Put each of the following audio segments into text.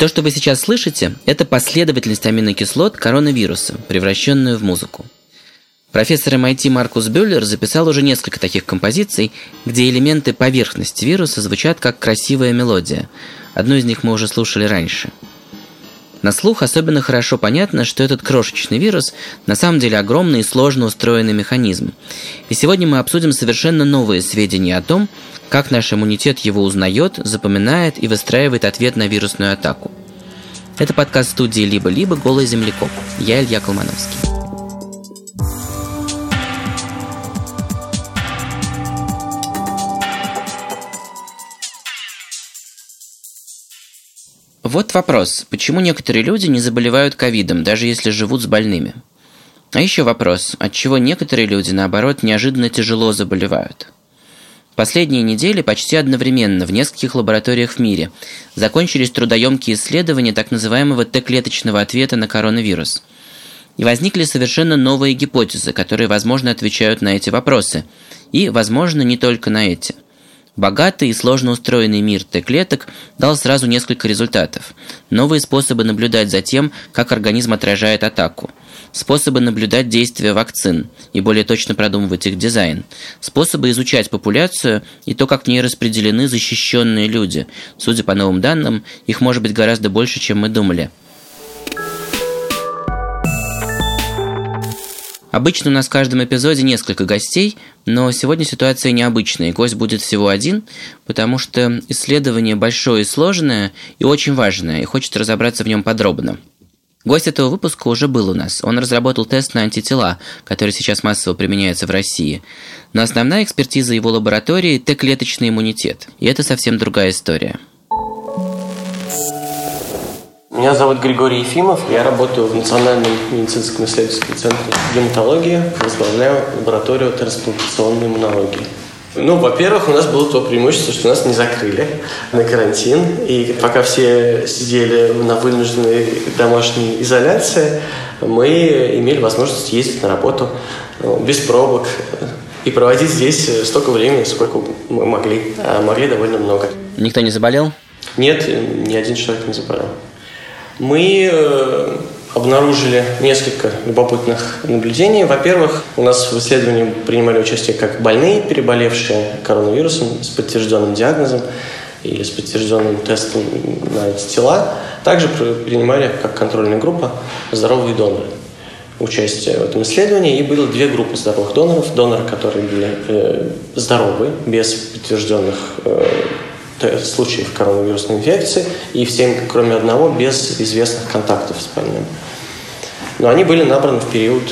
То, что вы сейчас слышите, это последовательность аминокислот коронавируса, превращенную в музыку. Профессор MIT Маркус Бюллер записал уже несколько таких композиций, где элементы поверхности вируса звучат как красивая мелодия. Одну из них мы уже слушали раньше. На слух особенно хорошо понятно, что этот крошечный вирус на самом деле огромный и сложно устроенный механизм. И сегодня мы обсудим совершенно новые сведения о том, как наш иммунитет его узнает, запоминает и выстраивает ответ на вирусную атаку. Это подкаст студии «Либо-либо. Голый землекоп». Я Илья Колмановский. Вот вопрос, почему некоторые люди не заболевают ковидом, даже если живут с больными? А еще вопрос, от чего некоторые люди, наоборот, неожиданно тяжело заболевают? Последние недели почти одновременно в нескольких лабораториях в мире закончились трудоемкие исследования так называемого Т-клеточного ответа на коронавирус. И возникли совершенно новые гипотезы, которые, возможно, отвечают на эти вопросы. И, возможно, не только на эти – Богатый и сложно устроенный мир Т-клеток дал сразу несколько результатов. Новые способы наблюдать за тем, как организм отражает атаку. Способы наблюдать действия вакцин и более точно продумывать их дизайн. Способы изучать популяцию и то, как в ней распределены защищенные люди. Судя по новым данным, их может быть гораздо больше, чем мы думали. Обычно у нас в каждом эпизоде несколько гостей, но сегодня ситуация необычная, гость будет всего один, потому что исследование большое и сложное, и очень важное, и хочет разобраться в нем подробно. Гость этого выпуска уже был у нас. Он разработал тест на антитела, который сейчас массово применяется в России. Но основная экспертиза его лаборатории – Т-клеточный иммунитет. И это совсем другая история. Меня зовут Григорий Ефимов. Я работаю в Национальном медицинском исследовательском центре гематологии. Возглавляю лабораторию трансплантационной иммунологии. Ну, во-первых, у нас было то преимущество, что нас не закрыли на карантин. И пока все сидели на вынужденной домашней изоляции, мы имели возможность ездить на работу ну, без пробок и проводить здесь столько времени, сколько мы могли. А могли довольно много. Никто не заболел? Нет, ни один человек не заболел мы э, обнаружили несколько любопытных наблюдений. Во-первых, у нас в исследовании принимали участие как больные, переболевшие коронавирусом с подтвержденным диагнозом или с подтвержденным тестом на эти тела. Также принимали как контрольная группа здоровые доноры участие в этом исследовании. И было две группы здоровых доноров. Доноры, которые были э, здоровы, без подтвержденных э, случаев коронавирусной инфекции и всем, кроме одного, без известных контактов с больным. Но они были набраны в период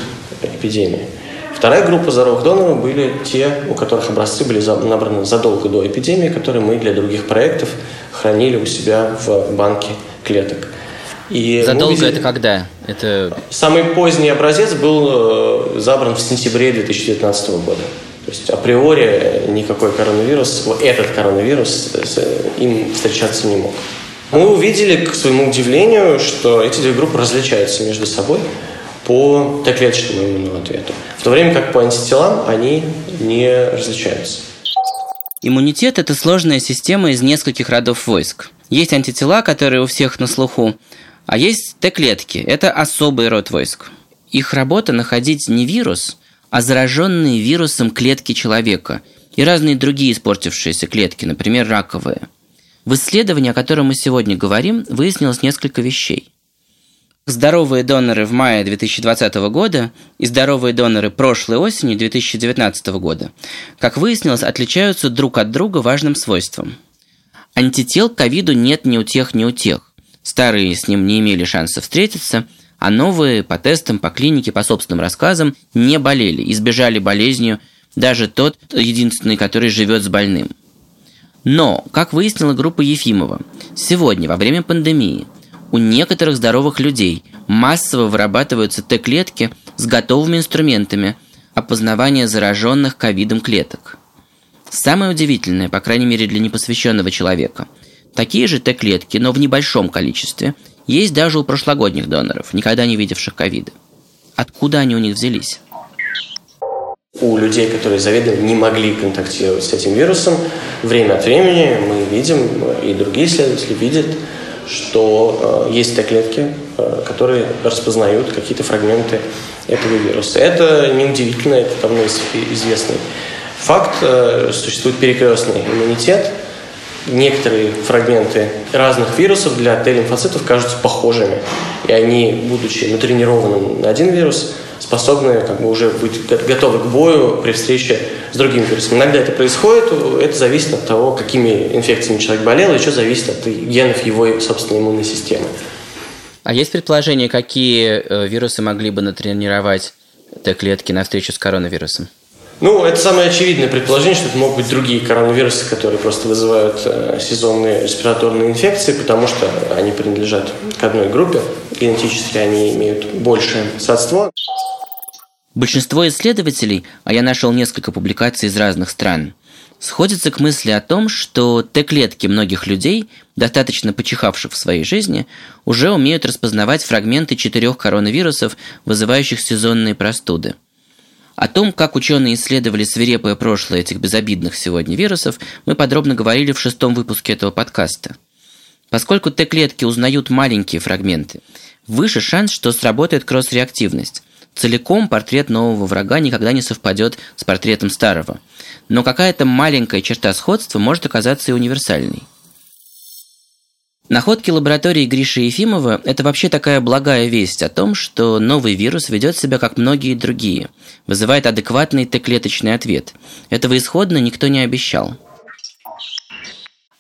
эпидемии. Вторая группа здоровых доноров были те, у которых образцы были набраны задолго до эпидемии, которые мы для других проектов хранили у себя в банке клеток. И Задолго увидели... это когда? Это... Самый поздний образец был э, забран в сентябре 2019 года. То есть априори никакой коронавирус, этот коронавирус им встречаться не мог. Мы увидели, к своему удивлению, что эти две группы различаются между собой по Т-клеточному иммунному ответу, в то время как по антителам они не различаются. Иммунитет – это сложная система из нескольких родов войск. Есть антитела, которые у всех на слуху, а есть Т-клетки – это особый род войск. Их работа – находить не вирус – а зараженные вирусом клетки человека и разные другие испортившиеся клетки, например, раковые. В исследовании, о котором мы сегодня говорим, выяснилось несколько вещей. Здоровые доноры в мае 2020 года и здоровые доноры прошлой осени 2019 года, как выяснилось, отличаются друг от друга важным свойством. Антител к ковиду нет ни у тех, ни у тех. Старые с ним не имели шанса встретиться – а новые по тестам, по клинике, по собственным рассказам не болели, избежали болезнью даже тот единственный, который живет с больным. Но, как выяснила группа Ефимова, сегодня, во время пандемии, у некоторых здоровых людей массово вырабатываются Т-клетки с готовыми инструментами опознавания зараженных ковидом клеток. Самое удивительное, по крайней мере для непосвященного человека, такие же Т-клетки, но в небольшом количестве, есть даже у прошлогодних доноров, никогда не видевших ковида. Откуда они у них взялись? У людей, которые заведомо не могли контактировать с этим вирусом, время от времени мы видим, и другие исследователи видят, что э, есть Т-клетки, э, которые распознают какие-то фрагменты этого вируса. Это неудивительно, это давно известный факт. Э, существует перекрестный иммунитет. Некоторые фрагменты разных вирусов для Т-лимфоцитов кажутся похожими. И они, будучи натренированы на один вирус, способны как бы, уже быть готовы к бою при встрече с другим вирусом. Иногда это происходит, это зависит от того, какими инфекциями человек болел, еще зависит от генов его собственной иммунной системы. А есть предположение, какие э, вирусы могли бы натренировать Т-клетки на встречу с коронавирусом? Ну, это самое очевидное предположение, что это могут быть другие коронавирусы, которые просто вызывают э, сезонные респираторные инфекции, потому что они принадлежат к одной группе, генетически они имеют большее сходство. Большинство исследователей, а я нашел несколько публикаций из разных стран, сходятся к мысли о том, что Т-клетки многих людей, достаточно почихавших в своей жизни, уже умеют распознавать фрагменты четырех коронавирусов, вызывающих сезонные простуды. О том, как ученые исследовали свирепое прошлое этих безобидных сегодня вирусов, мы подробно говорили в шестом выпуске этого подкаста. Поскольку Т-клетки узнают маленькие фрагменты, выше шанс, что сработает кросс-реактивность целиком портрет нового врага никогда не совпадет с портретом старого. Но какая-то маленькая черта сходства может оказаться и универсальной. Находки лаборатории Гриши Ефимова – это вообще такая благая весть о том, что новый вирус ведет себя как многие другие, вызывает адекватный Т-клеточный ответ. Этого исходно никто не обещал.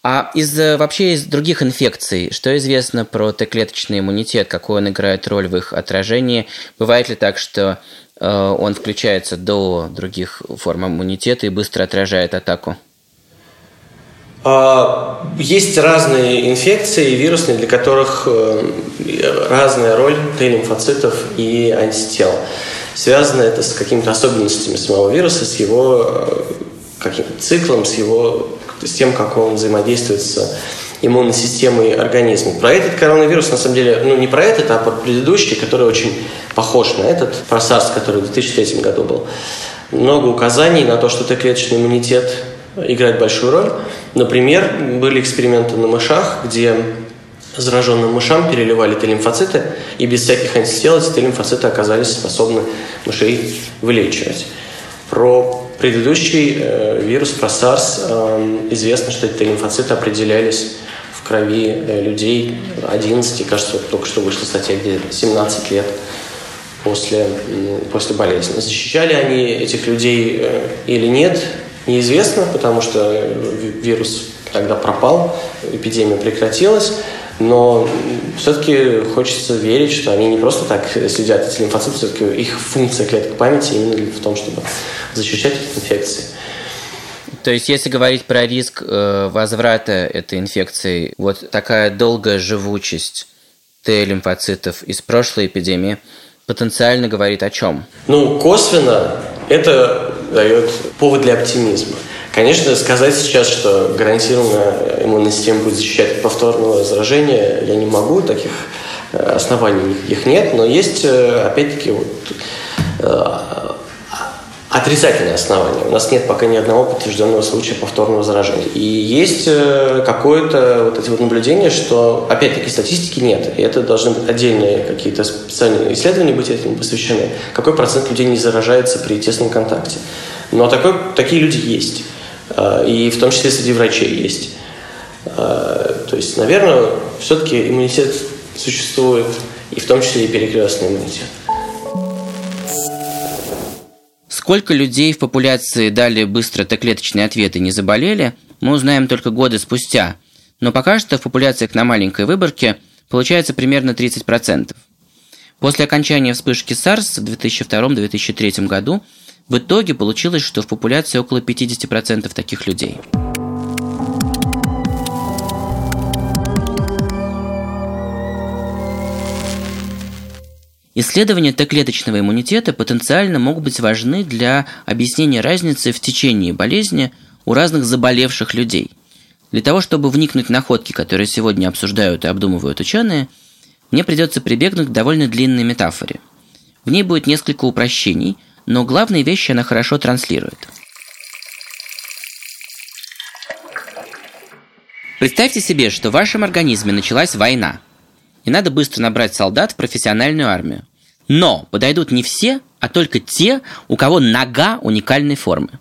А из э, вообще из других инфекций, что известно про Т-клеточный иммунитет, какую он играет роль в их отражении? Бывает ли так, что э, он включается до других форм иммунитета и быстро отражает атаку? А, есть разные инфекции вирусные, для которых э, разная роль Т-лимфоцитов и антител. Связано это с какими-то особенностями самого вируса, с его э, каким-то циклом, с его с тем, как он взаимодействует с иммунной системой организма. Про этот коронавирус, на самом деле, ну не про этот, а про предыдущий, который очень похож на этот, про SARS, который в 2003 году был. Много указаний на то, что Т-клеточный иммунитет играет большую роль. Например, были эксперименты на мышах, где зараженным мышам переливали Т-лимфоциты, и без всяких антител эти Т-лимфоциты оказались способны мышей вылечивать. Про предыдущий э, вирус, про SARS, э, известно, что эти лимфоциты определялись в крови э, людей 11, кажется, только что вышла статья, где 17 лет после, после болезни. Защищали они этих людей э, или нет, неизвестно, потому что вирус тогда пропал, эпидемия прекратилась. Но все-таки хочется верить, что они не просто так следят эти лимфоциты, все-таки их функция клеток памяти именно в том, чтобы защищать от инфекции. То есть, если говорить про риск э, возврата этой инфекции, вот такая долгая живучесть Т-лимфоцитов из прошлой эпидемии потенциально говорит о чем? Ну, косвенно это дает повод для оптимизма. Конечно, сказать сейчас, что гарантированно иммунная система будет защищать от повторного заражения, я не могу, таких э, оснований их нет, но есть, э, опять-таки, вот, э, отрицательные основания. У нас нет пока ни одного подтвержденного случая повторного заражения. И есть какое-то вот эти вот наблюдения, что, опять-таки, статистики нет. И это должны быть отдельные какие-то специальные исследования быть этому посвящены. Какой процент людей не заражается при тесном контакте. Но такой, такие люди есть. А, и в том числе среди врачей есть. А, то есть, наверное, все-таки иммунитет существует, и в том числе и перекрестный иммунитет. Сколько людей в популяции дали быстро Т-клеточные ответы не заболели, мы узнаем только годы спустя. Но пока что в популяциях на маленькой выборке получается примерно 30%. После окончания вспышки SARS в 2002-2003 году в итоге получилось, что в популяции около 50% таких людей. Исследования Т-клеточного иммунитета потенциально могут быть важны для объяснения разницы в течении болезни у разных заболевших людей. Для того, чтобы вникнуть в находки, которые сегодня обсуждают и обдумывают ученые, мне придется прибегнуть к довольно длинной метафоре. В ней будет несколько упрощений – но главные вещи она хорошо транслирует. Представьте себе, что в вашем организме началась война, и надо быстро набрать солдат в профессиональную армию. Но подойдут не все, а только те, у кого нога уникальной формы.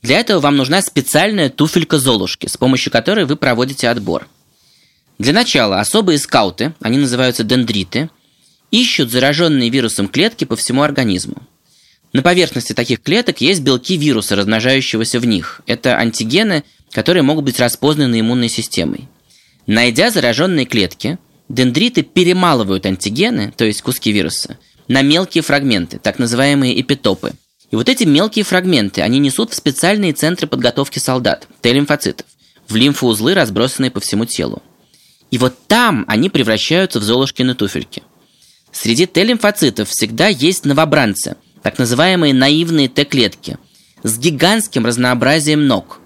Для этого вам нужна специальная туфелька Золушки, с помощью которой вы проводите отбор. Для начала особые скауты, они называются дендриты, ищут зараженные вирусом клетки по всему организму. На поверхности таких клеток есть белки вируса, размножающегося в них. Это антигены, которые могут быть распознаны иммунной системой. Найдя зараженные клетки, дендриты перемалывают антигены, то есть куски вируса, на мелкие фрагменты, так называемые эпитопы. И вот эти мелкие фрагменты они несут в специальные центры подготовки солдат, Т-лимфоцитов, в лимфоузлы, разбросанные по всему телу. И вот там они превращаются в золушкины туфельки. Среди Т-лимфоцитов всегда есть новобранцы, так называемые наивные Т-клетки, с гигантским разнообразием ног,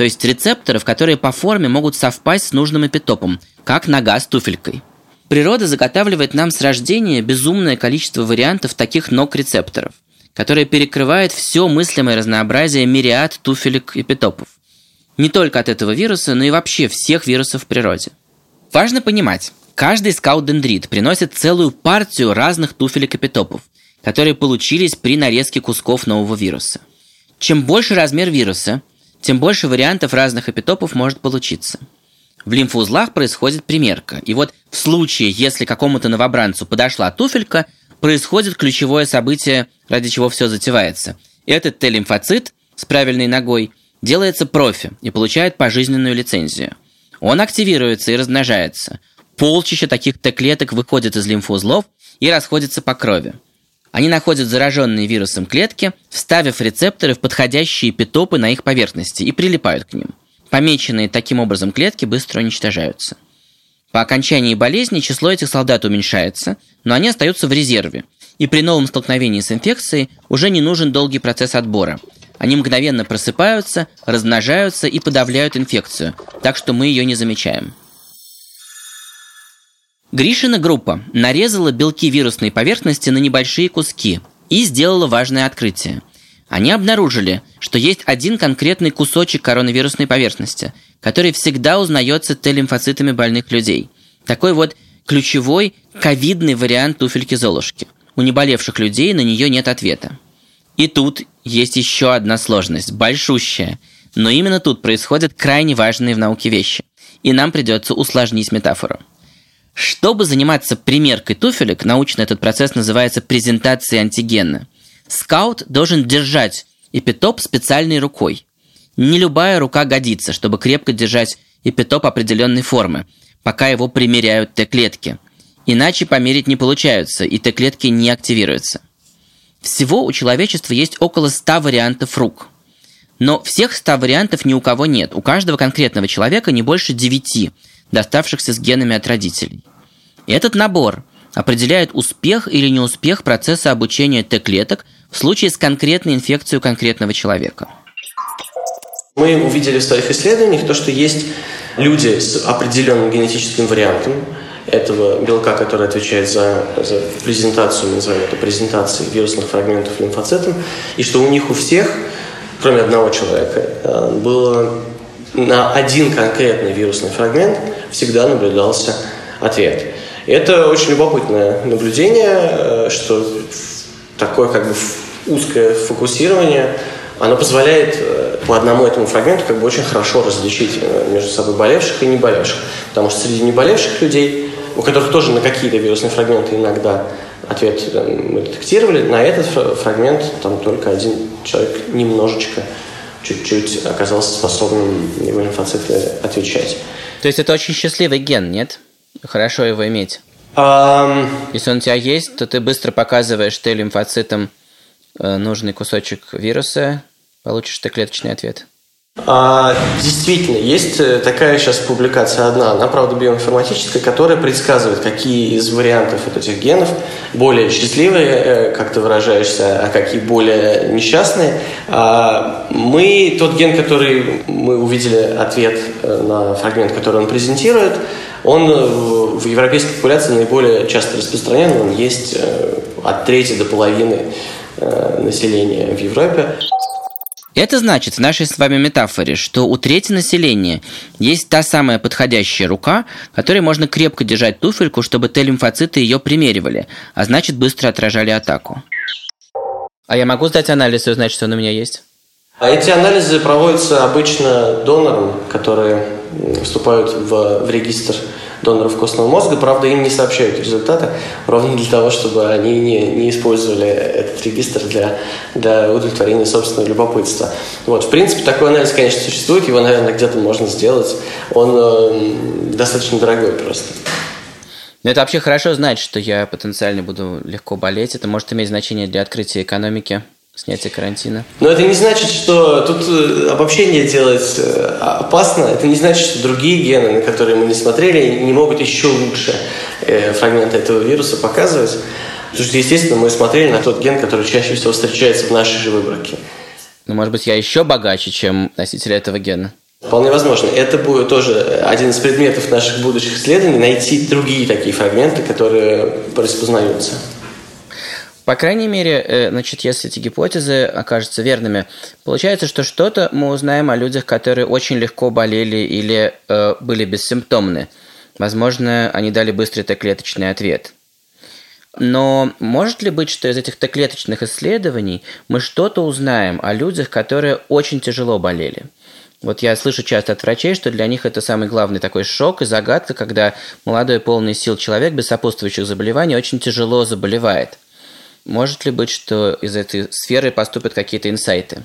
то есть рецепторов, которые по форме могут совпасть с нужным эпитопом, как нога с туфелькой. Природа заготавливает нам с рождения безумное количество вариантов таких ног-рецепторов, которые перекрывают все мыслимое разнообразие мириад туфелек и питопов. Не только от этого вируса, но и вообще всех вирусов в природе. Важно понимать, каждый скаут-дендрит приносит целую партию разных туфелек и питопов, которые получились при нарезке кусков нового вируса. Чем больше размер вируса, тем больше вариантов разных эпитопов может получиться – в лимфоузлах происходит примерка. И вот в случае, если какому-то новобранцу подошла туфелька, происходит ключевое событие, ради чего все затевается. Этот Т-лимфоцит с правильной ногой делается профи и получает пожизненную лицензию. Он активируется и размножается. Полчища таких Т-клеток выходят из лимфоузлов и расходятся по крови. Они находят зараженные вирусом клетки, вставив рецепторы в подходящие питопы на их поверхности и прилипают к ним. Помеченные таким образом клетки быстро уничтожаются. По окончании болезни число этих солдат уменьшается, но они остаются в резерве, и при новом столкновении с инфекцией уже не нужен долгий процесс отбора. Они мгновенно просыпаются, размножаются и подавляют инфекцию, так что мы ее не замечаем. Гришина группа нарезала белки вирусной поверхности на небольшие куски и сделала важное открытие – они обнаружили, что есть один конкретный кусочек коронавирусной поверхности, который всегда узнается Т-лимфоцитами больных людей. Такой вот ключевой ковидный вариант туфельки Золушки. У неболевших людей на нее нет ответа. И тут есть еще одна сложность, большущая. Но именно тут происходят крайне важные в науке вещи. И нам придется усложнить метафору. Чтобы заниматься примеркой туфелек, научно этот процесс называется презентацией антигена – Скаут должен держать эпитоп специальной рукой. Не любая рука годится, чтобы крепко держать эпитоп определенной формы, пока его примеряют Т-клетки. Иначе померить не получаются, и Т-клетки не активируются. Всего у человечества есть около 100 вариантов рук. Но всех 100 вариантов ни у кого нет. У каждого конкретного человека не больше 9, доставшихся с генами от родителей. Этот набор определяет успех или неуспех процесса обучения Т-клеток – в случае с конкретной инфекцией конкретного человека. Мы увидели в своих исследованиях то, что есть люди с определенным генетическим вариантом этого белка, который отвечает за, за презентацию, назовем это презентацией вирусных фрагментов лимфоцитом, и что у них у всех, кроме одного человека, э, было на один конкретный вирусный фрагмент всегда наблюдался ответ. Это очень любопытное наблюдение, э, что такое как бы узкое фокусирование, оно позволяет э, по одному этому фрагменту как бы очень хорошо различить э, между собой болевших и не болевших. Потому что среди неболевших людей, у которых тоже на какие-то вирусные фрагменты иногда ответ мы детектировали, на этот фрагмент там только один человек немножечко, чуть-чуть оказался способным его лимфоциты отвечать. То есть это очень счастливый ген, нет? Хорошо его иметь. Um... Если он у тебя есть, то ты быстро показываешь ты лимфоцитам э, нужный кусочек вируса, получишь ты клеточный ответ. А, действительно, есть э, такая сейчас публикация одна, она, правда, биоинформатическая, которая предсказывает, какие из вариантов вот этих генов более счастливые, э, как ты выражаешься, а какие более несчастные. А, мы, тот ген, который мы увидели ответ на фрагмент, который он презентирует, он в европейской популяции наиболее часто распространен, он есть от трети до половины населения в Европе. Это значит в нашей с вами метафоре, что у трети населения есть та самая подходящая рука, которой можно крепко держать туфельку, чтобы Т-лимфоциты ее примеривали, а значит быстро отражали атаку. А я могу сдать анализ и узнать, что он у меня есть? А эти анализы проводятся обычно донором, которые вступают в, в регистр доноров костного мозга. Правда, им не сообщают результаты, ровно для того, чтобы они не, не использовали этот регистр для, для удовлетворения собственного любопытства. Вот, в принципе, такой анализ, конечно, существует, его, наверное, где-то можно сделать. Он э, достаточно дорогой просто. Но это вообще хорошо знать, что я потенциально буду легко болеть. Это может иметь значение для открытия экономики снятие карантина. Но это не значит, что тут э, обобщение делать э, опасно. Это не значит, что другие гены, на которые мы не смотрели, не могут еще лучше э, фрагменты этого вируса показывать. Потому что, естественно, мы смотрели на тот ген, который чаще всего встречается в нашей же выборке. Ну, может быть, я еще богаче, чем носитель этого гена? Вполне возможно. Это будет тоже один из предметов наших будущих исследований – найти другие такие фрагменты, которые распознаются. По крайней мере, э, значит, если эти гипотезы окажутся верными, получается, что что-то мы узнаем о людях, которые очень легко болели или э, были бессимптомны. Возможно, они дали быстрый Т-клеточный ответ. Но может ли быть, что из этих Т-клеточных исследований мы что-то узнаем о людях, которые очень тяжело болели? Вот я слышу часто от врачей, что для них это самый главный такой шок и загадка, когда молодой полный сил человек без сопутствующих заболеваний очень тяжело заболевает – может ли быть, что из этой сферы поступят какие-то инсайты?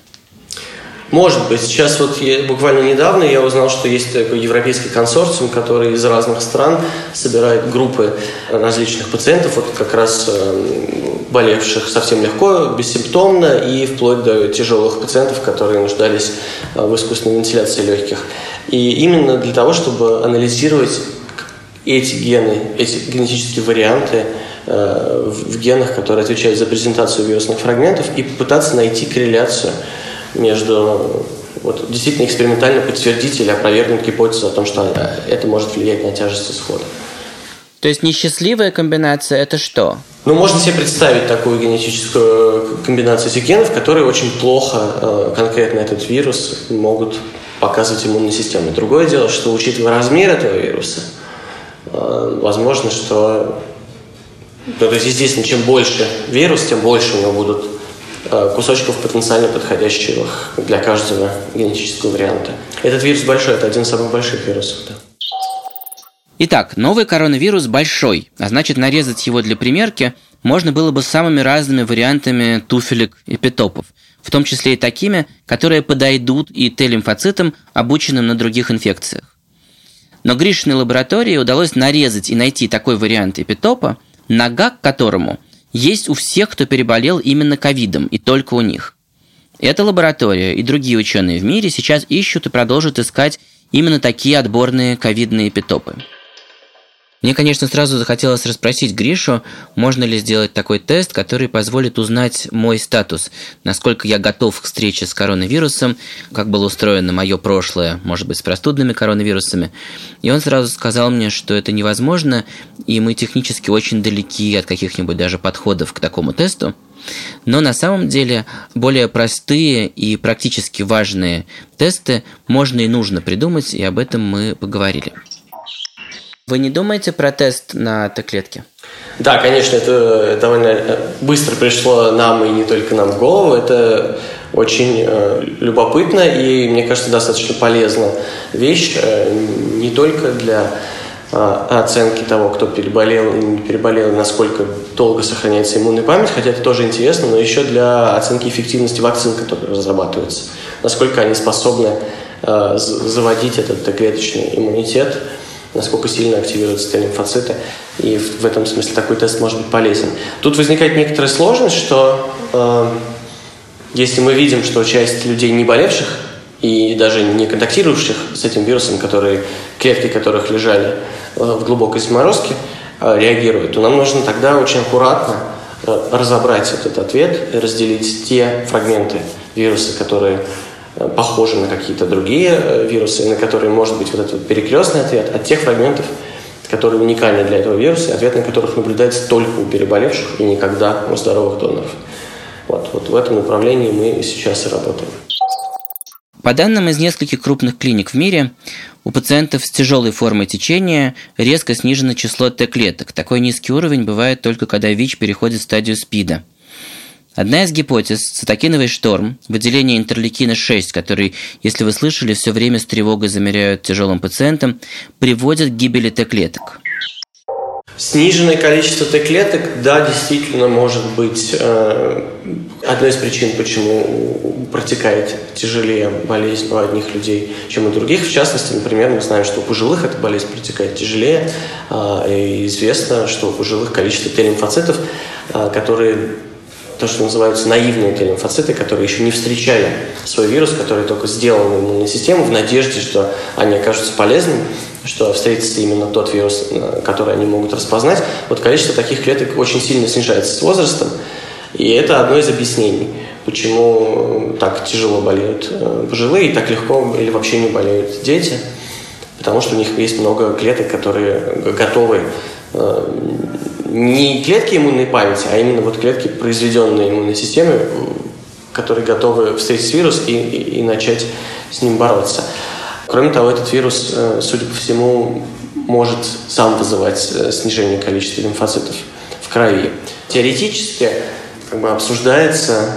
Может быть. Сейчас вот я, буквально недавно я узнал, что есть такой европейский консорциум, который из разных стран собирает группы различных пациентов, вот как раз э, болевших совсем легко, бессимптомно и вплоть до тяжелых пациентов, которые нуждались э, в искусственной вентиляции легких. И именно для того, чтобы анализировать эти гены, эти генетические варианты – в генах, которые отвечают за презентацию вирусных фрагментов, и попытаться найти корреляцию между вот, действительно экспериментально подтвердить или опровергнуть гипотезу о том, что это может влиять на тяжесть исхода. То есть несчастливая комбинация – это что? Ну, можно себе представить такую генетическую комбинацию этих генов, которые очень плохо э, конкретно этот вирус могут показывать иммунной системе. Другое дело, что учитывая размер этого вируса, э, возможно, что то есть, естественно, чем больше вирус, тем больше у него будут э, кусочков потенциально подходящих для каждого генетического варианта. Этот вирус большой, это один из самых больших вирусов. Да. Итак, новый коронавирус большой, а значит нарезать его для примерки можно было бы самыми разными вариантами туфелек и питопов, в том числе и такими, которые подойдут и Т-лимфоцитам, обученным на других инфекциях. Но Гришиной лаборатории удалось нарезать и найти такой вариант эпитопа, нога к которому есть у всех, кто переболел именно ковидом, и только у них. Эта лаборатория и другие ученые в мире сейчас ищут и продолжат искать именно такие отборные ковидные питопы. Мне, конечно, сразу захотелось расспросить Гришу, можно ли сделать такой тест, который позволит узнать мой статус, насколько я готов к встрече с коронавирусом, как было устроено мое прошлое, может быть, с простудными коронавирусами. И он сразу сказал мне, что это невозможно, и мы технически очень далеки от каких-нибудь даже подходов к такому тесту. Но на самом деле более простые и практически важные тесты можно и нужно придумать, и об этом мы поговорили. Вы не думаете про тест на Т-клетки? Да, конечно, это довольно э, быстро пришло нам и не только нам в голову. Это очень э, любопытно и, мне кажется, достаточно полезная вещь э, не только для оценки того, кто переболел и не переболел, насколько долго сохраняется иммунная память, хотя это тоже интересно, но еще для оценки эффективности вакцин, которые разрабатываются, насколько они способны заводить этот Т-клеточный иммунитет – насколько сильно активируются Т-лимфоциты. И в, в этом смысле такой тест может быть полезен. Тут возникает некоторая сложность, что э, если мы видим, что часть людей не болевших и даже не контактировавших с этим вирусом, которые, клетки которых лежали э, в глубокой заморозке, э, реагируют, то нам нужно тогда очень аккуратно э, разобрать этот ответ и разделить те фрагменты вируса, которые похожи на какие-то другие э, вирусы, на которые может быть вот этот перекрестный ответ от тех фрагментов, которые уникальны для этого вируса, ответ на которых наблюдается только у переболевших и никогда у здоровых доноров. Вот, вот в этом направлении мы сейчас и работаем. По данным из нескольких крупных клиник в мире, у пациентов с тяжелой формой течения резко снижено число Т-клеток. Такой низкий уровень бывает только когда ВИЧ переходит в стадию СПИДа. Одна из гипотез – цитокиновый шторм, выделение интерлейкина-6, который, если вы слышали, все время с тревогой замеряют тяжелым пациентам, приводит к гибели Т-клеток. Сниженное количество Т-клеток, да, действительно может быть э, одной из причин, почему протекает тяжелее болезнь у одних людей, чем у других. В частности, например, мы знаем, что у пожилых эта болезнь протекает тяжелее. Э, и известно, что у пожилых количество Т-лимфоцитов, э, которые то, что называются наивные Т-лимфоциты, которые еще не встречали свой вирус, который только сделан иммунной системой в надежде, что они окажутся полезными, что встретится именно тот вирус, э, который они могут распознать. Вот количество таких клеток очень сильно снижается с возрастом, и это одно из объяснений, почему так тяжело болеют э, пожилые, и так легко или вообще не болеют дети, потому что у них есть много клеток, которые готовы э, не клетки иммунной памяти, а именно вот клетки, произведенные иммунной системой, которые готовы встретить вирус и, и, и начать с ним бороться. Кроме того, этот вирус, э, судя по всему, может сам вызывать э, снижение количества лимфоцитов в крови. Теоретически как бы обсуждается,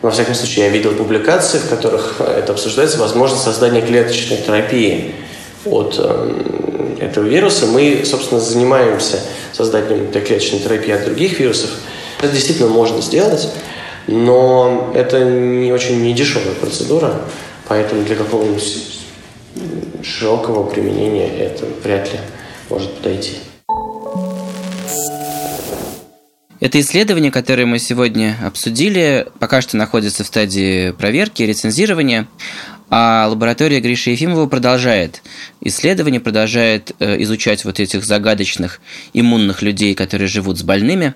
во всяком случае, я видел публикации, в которых это обсуждается, возможность создания клеточной терапии от э, этого вируса. Мы, собственно, занимаемся созданием клеточной терапии от других вирусов. Это действительно можно сделать, но это не очень недешевая процедура, поэтому для какого-нибудь широкого применения это вряд ли может подойти. Это исследование, которое мы сегодня обсудили, пока что находится в стадии проверки, рецензирования. А лаборатория Гриши Ефимова продолжает исследование, продолжает э, изучать вот этих загадочных иммунных людей, которые живут с больными.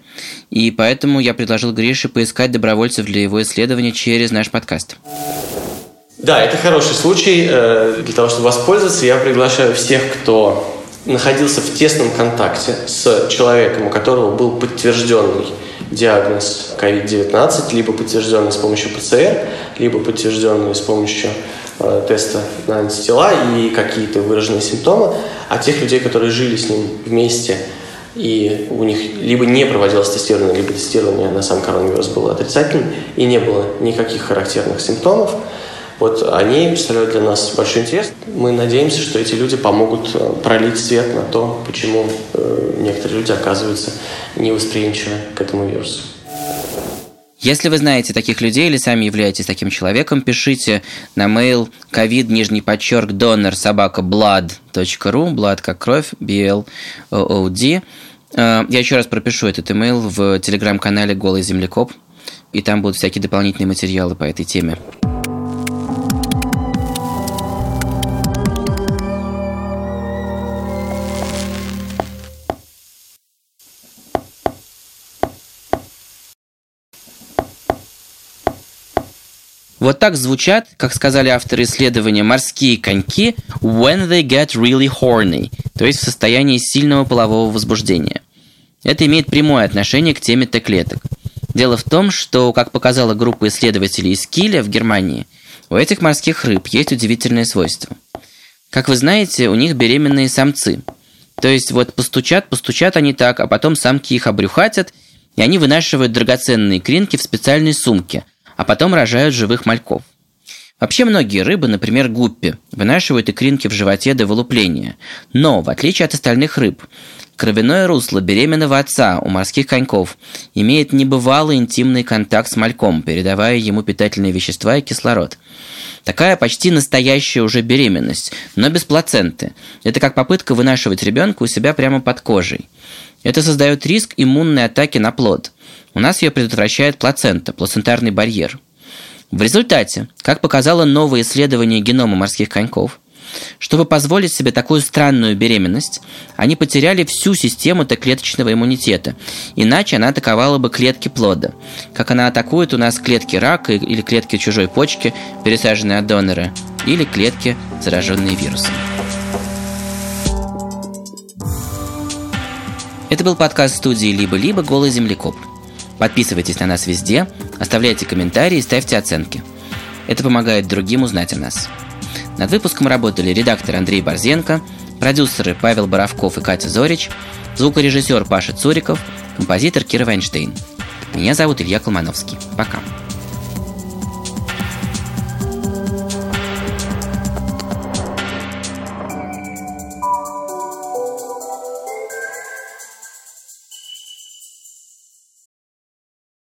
И поэтому я предложил Грише поискать добровольцев для его исследования через наш подкаст. Да, это хороший случай. Э, для того, чтобы воспользоваться, я приглашаю всех, кто находился в тесном контакте с человеком, у которого был подтвержденный диагноз COVID-19, либо подтвержденный с помощью ПЦР, либо подтвержденный с помощью теста на антитела и какие-то выраженные симптомы, а тех людей, которые жили с ним вместе, и у них либо не проводилось тестирование, либо тестирование на сам коронавирус было отрицательным, и не было никаких характерных симптомов, вот они представляют для нас большой интерес. Мы надеемся, что эти люди помогут э, пролить свет на то, почему э, некоторые люди оказываются невосприимчивы к этому вирусу. Если вы знаете таких людей или сами являетесь таким человеком, пишите на mail covid нижний подчерк донор собака blood.ru blood как кровь b l o d э, я еще раз пропишу этот email в телеграм-канале Голый землекоп, и там будут всякие дополнительные материалы по этой теме. Вот так звучат, как сказали авторы исследования, морские коньки when they get really horny, то есть в состоянии сильного полового возбуждения. Это имеет прямое отношение к теме Т-клеток. Дело в том, что, как показала группа исследователей из Киля в Германии, у этих морских рыб есть удивительное свойство. Как вы знаете, у них беременные самцы. То есть вот постучат, постучат они так, а потом самки их обрюхатят, и они вынашивают драгоценные кринки в специальной сумке – а потом рожают живых мальков. Вообще многие рыбы, например, гуппи, вынашивают икринки в животе до вылупления. Но, в отличие от остальных рыб, кровяное русло беременного отца у морских коньков имеет небывалый интимный контакт с мальком, передавая ему питательные вещества и кислород. Такая почти настоящая уже беременность, но без плаценты. Это как попытка вынашивать ребенка у себя прямо под кожей. Это создает риск иммунной атаки на плод – у нас ее предотвращает плацента, плацентарный барьер. В результате, как показало новое исследование генома морских коньков, чтобы позволить себе такую странную беременность, они потеряли всю систему Т-клеточного иммунитета, иначе она атаковала бы клетки плода, как она атакует у нас клетки рака или клетки чужой почки, пересаженные от донора, или клетки, зараженные вирусом. Это был подкаст студии «Либо-либо. Голый землекоп». Подписывайтесь на нас везде, оставляйте комментарии и ставьте оценки. Это помогает другим узнать о нас. Над выпуском работали редактор Андрей Борзенко, продюсеры Павел Боровков и Катя Зорич, звукорежиссер Паша Цуриков, композитор Кира Вайнштейн. Меня зовут Илья Колмановский. Пока.